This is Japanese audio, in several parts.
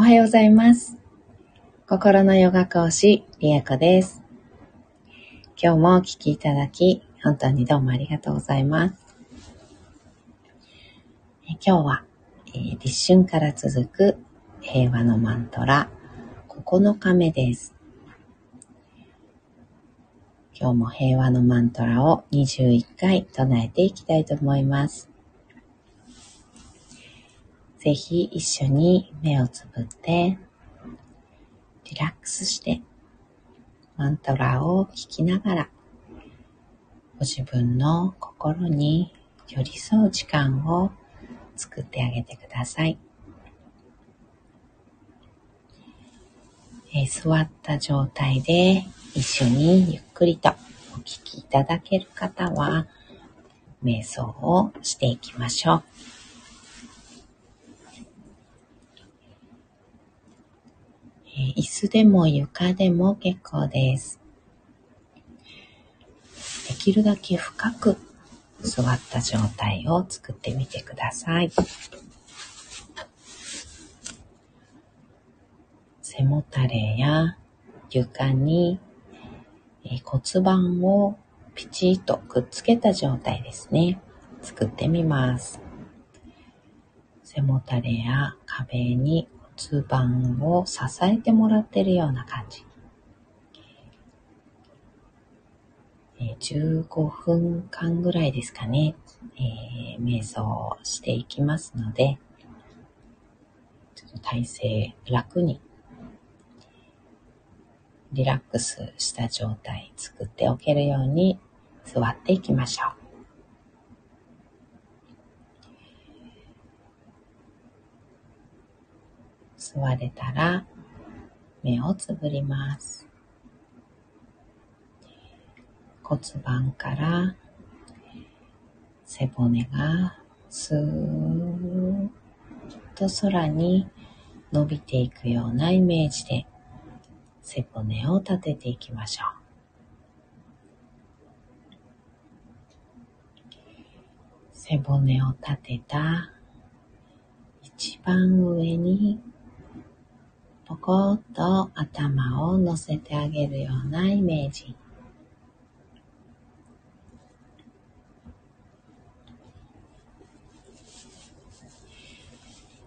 おはようございます。心のヨガ講師、リエコです。今日もお聞きいただき、本当にどうもありがとうございます。え今日は、えー立春から続く平和のマントラ9日目です。今日も平和のマントラを21回唱えていきたいと思います。ぜひ一緒に目をつぶって、リラックスして、マントラを聞きながら、ご自分の心に寄り添う時間を作ってあげてください。え座った状態で一緒にゆっくりとお聞きいただける方は、瞑想をしていきましょう。えー椅子でも床でも結構です。できるだけ深く座った状態を作ってみてください。背もたれや床に骨盤をピチッとくっつけた状態ですね。作ってみます。背もたれや壁に骨盤を支えてもらってるような感じ。15分間ぐらいですかね、えー瞑想をしていきますので、ちょっと体勢楽にリラックスした状態作っておけるように座っていきましょう。座れたら目をつぶります。骨盤から背骨がスーッと空に伸びていくようなイメージで背骨を立てていきましょう。背骨を立てた一番上にポコッと頭を乗せてあげるようなイメージ。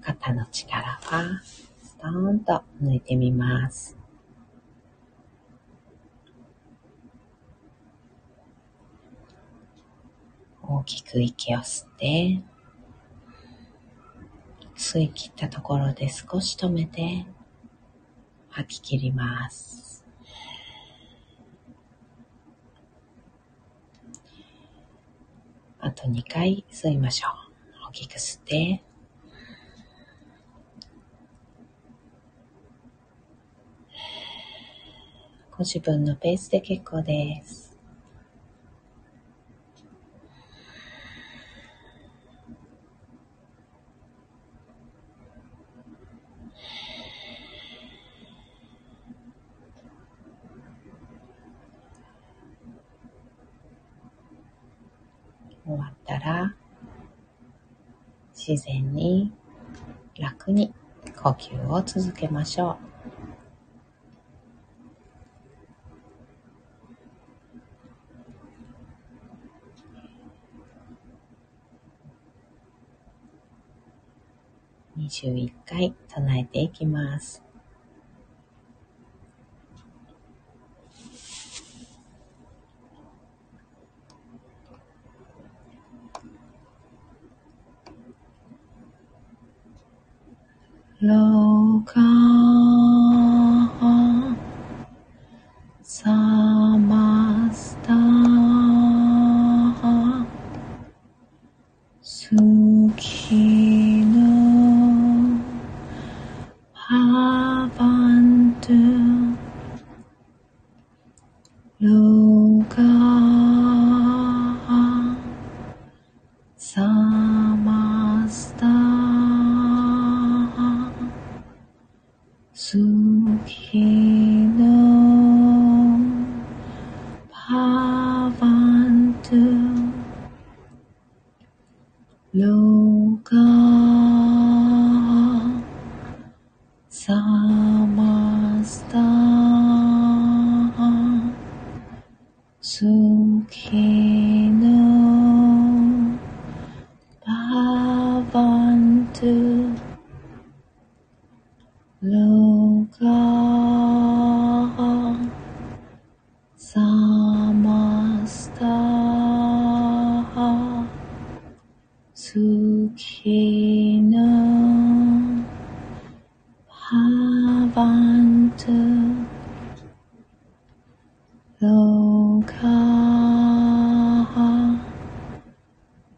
肩の力はストーンと抜いてみます。大きく息を吸って、吸い切ったところで少し止めて吐き切ります。あと2回吸いましょう。大きく吸って、ご自分のペースで結構です。終わったら、自然に楽に呼吸を続けましょう。21回唱えていきます。楼高。高。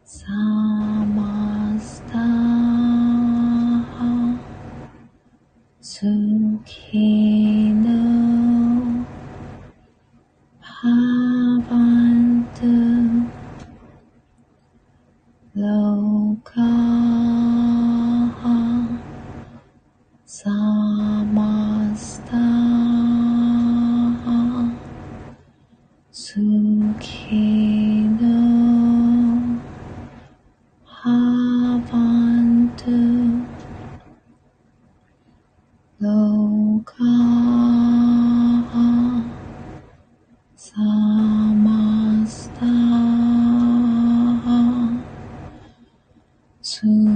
سات soon.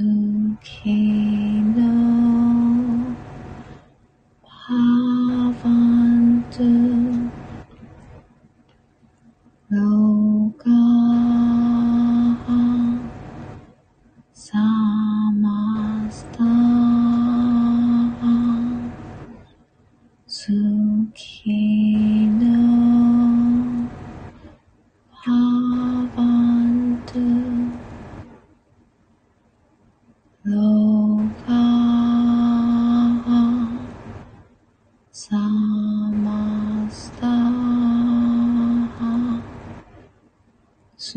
okay.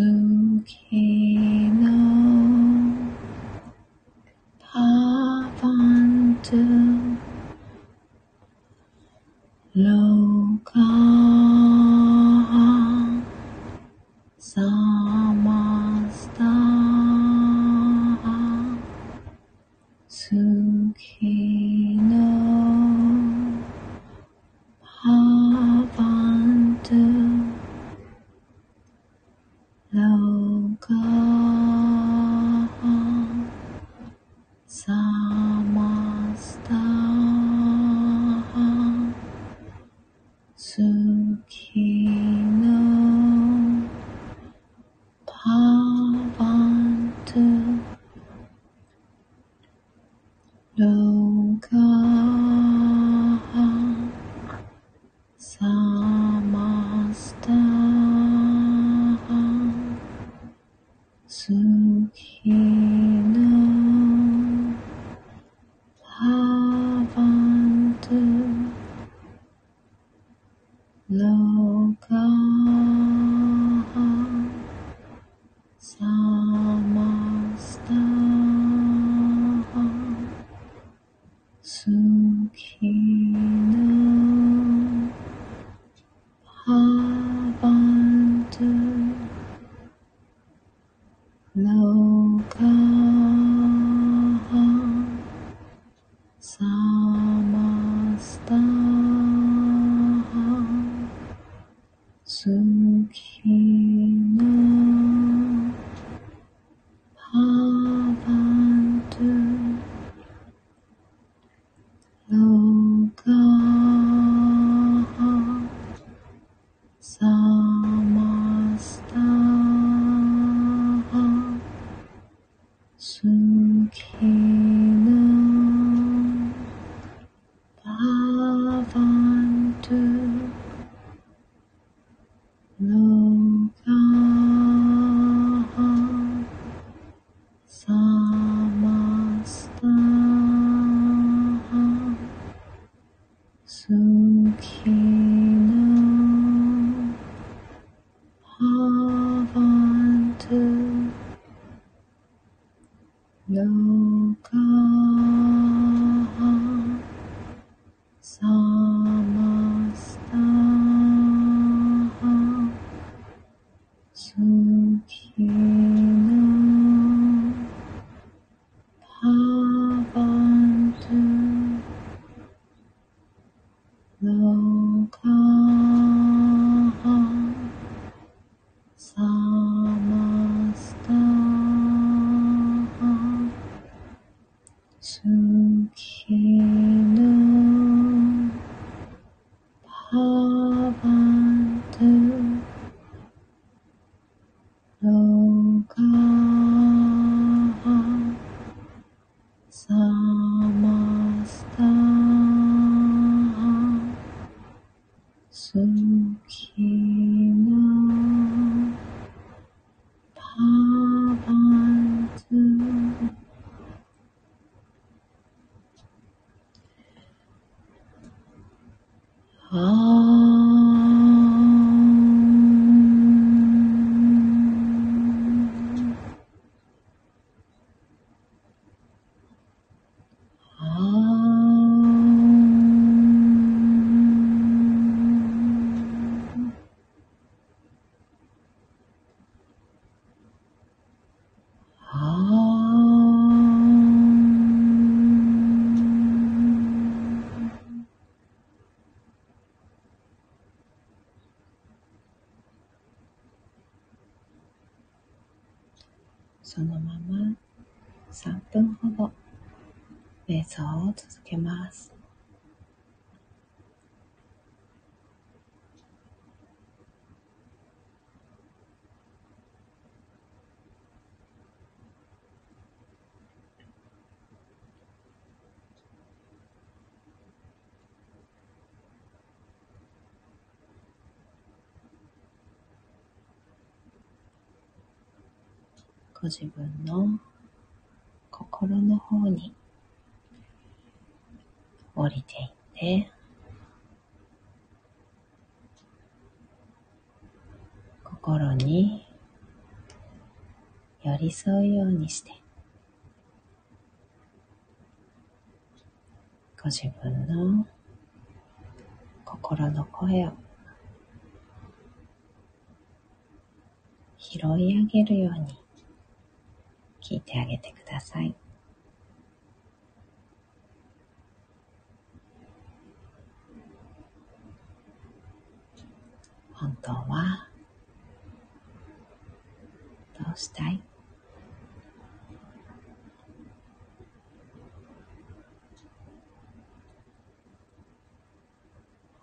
No そのまま3分ほど瞑想を続けます。ご自分の心の方に降りていって心に寄り添うようにしてご自分の心の声を拾い上げるように聞いてあげてください。本当はどうしたい？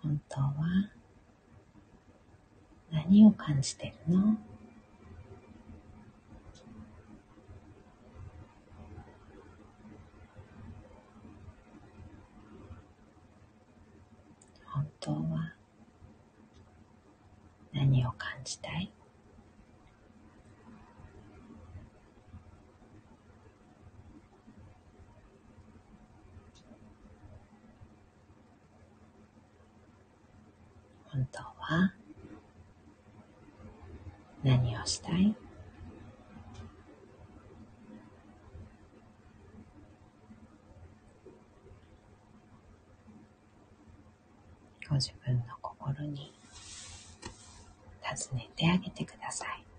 本当は何を感じてるの本当は何を感じたい本当は何をしたいご自分の心に尋ねてあげてください。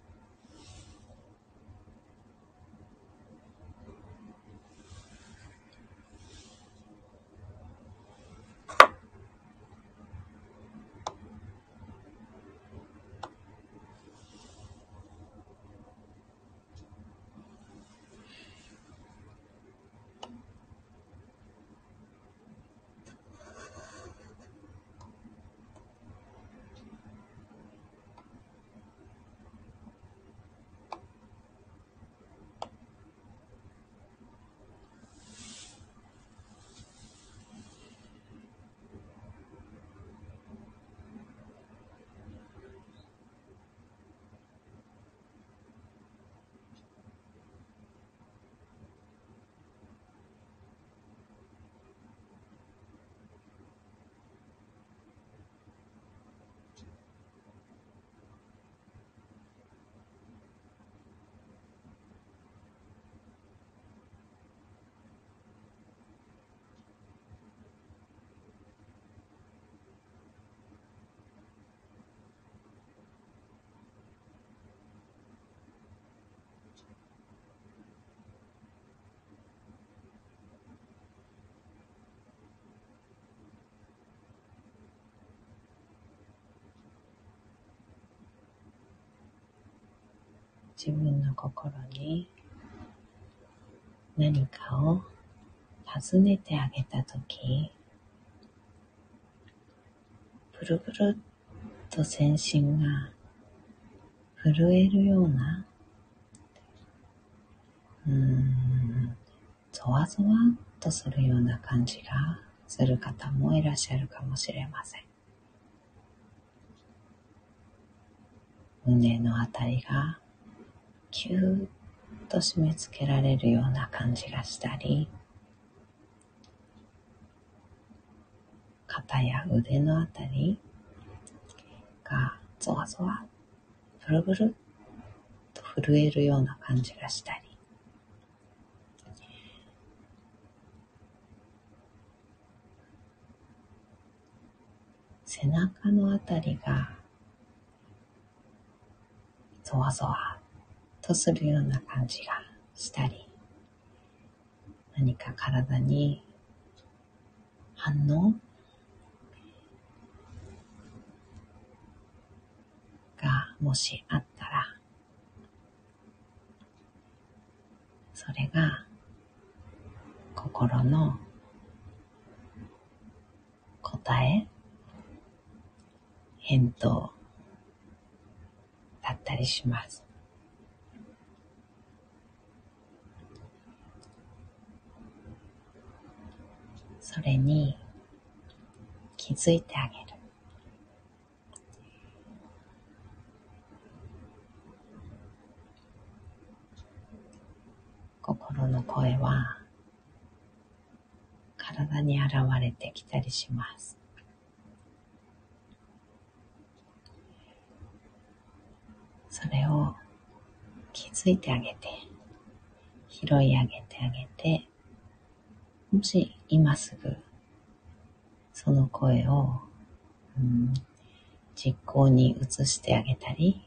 自分の心に何かを尋ねてあげたとき、ブルブルっと全身が震えるような、うーん、ゾワゾワっとするような感じがする方もいらっしゃるかもしれません。胸のあたりがキューッと締め付けられるような感じがしたり肩や腕のあたりがゾワゾワブルブルと震えるような感じがしたり。背中のあたりがゾワゾワとするような感じがしたり何か体に反応がもしあったらそれが心の答え返答だったりします。それに気づいてあげる。心の声は体に現れてきたりします。それを気づいてあげて、拾い上げてあげて、もし今すぐその声を、うん、実行に移してあげたり、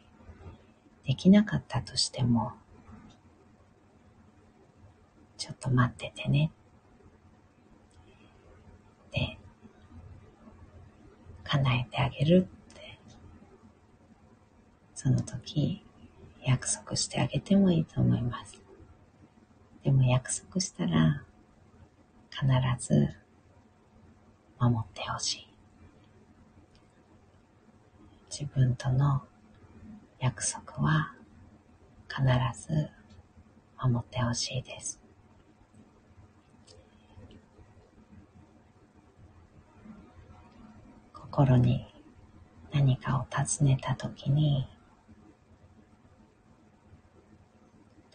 できなかったとしても、ちょっと待っててね。で、叶えてあげるって、その時約束してあげてもいいと思います。でも約束したら必ず守ってほしい。自分との約束は必ず守ってほしいです。心に何かを尋ねたときに、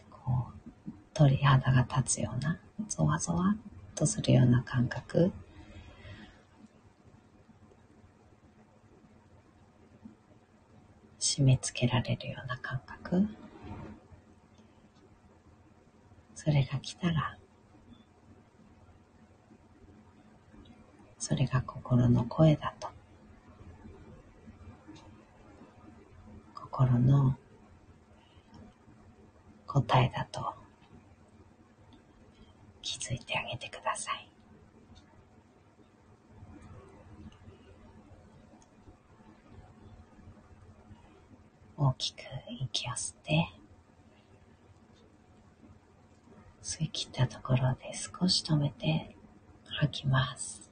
こう、鳥肌が立つような、ゾワゾワっとするような感覚、締め付けられるような感覚、それが来たら、それが心の声だと。心の答えだと。気づいてあげてください。大きく息を吸って、吸い切ったところで少し止めて吐きます。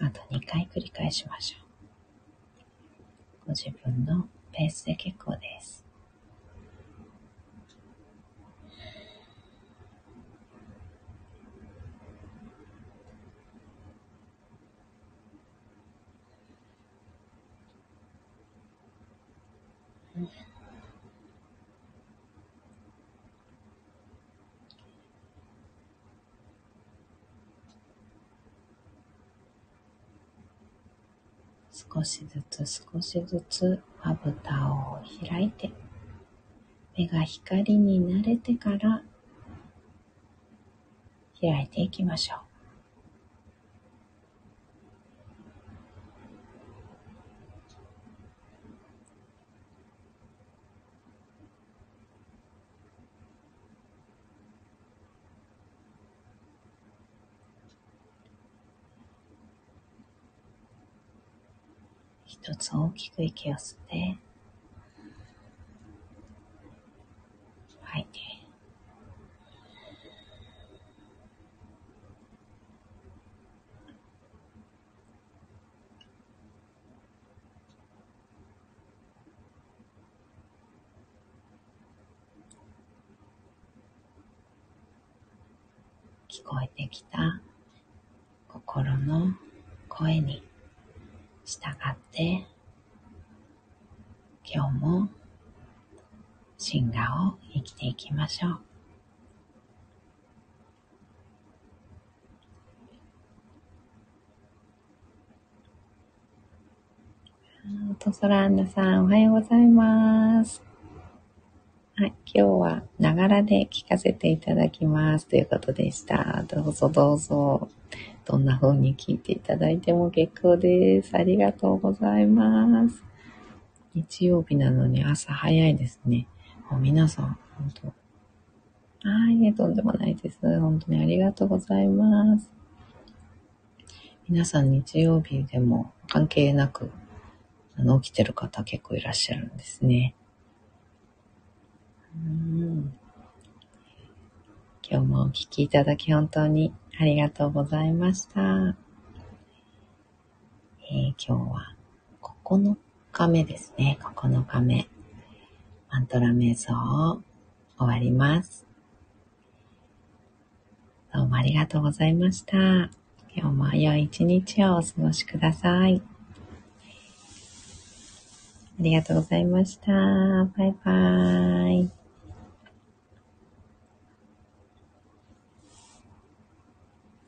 あと2回繰り返しましょう。ご自分のペースで結構です。少しずつ少しずつまぶたを開いて目が光に慣れてから開いていきましょう。一つ大きく息を吸って、吐いて。聞こえてきた心の声に従って今日も進化を生きていきましょう。トソランナさん、おはようございます。はい、今日はながらで聞かせていただきますということでした。どうぞどうぞ。どんな風に聞いていただいても結構です。ありがとうございます。日曜日なのに朝早いですね。もう皆さん、本当はい、とんでもないです。本当にありがとうございます。皆さん日曜日でも関係なくあの、起きてる方結構いらっしゃるんですね。今日もお聴きいただき本当にありがとうございました。えー、今日は9日目ですね。9日目。マントラ瞑想を終わります。どうもありがとうございました。今日も良い一日をお過ごしください。ありがとうございました。バイバーイ。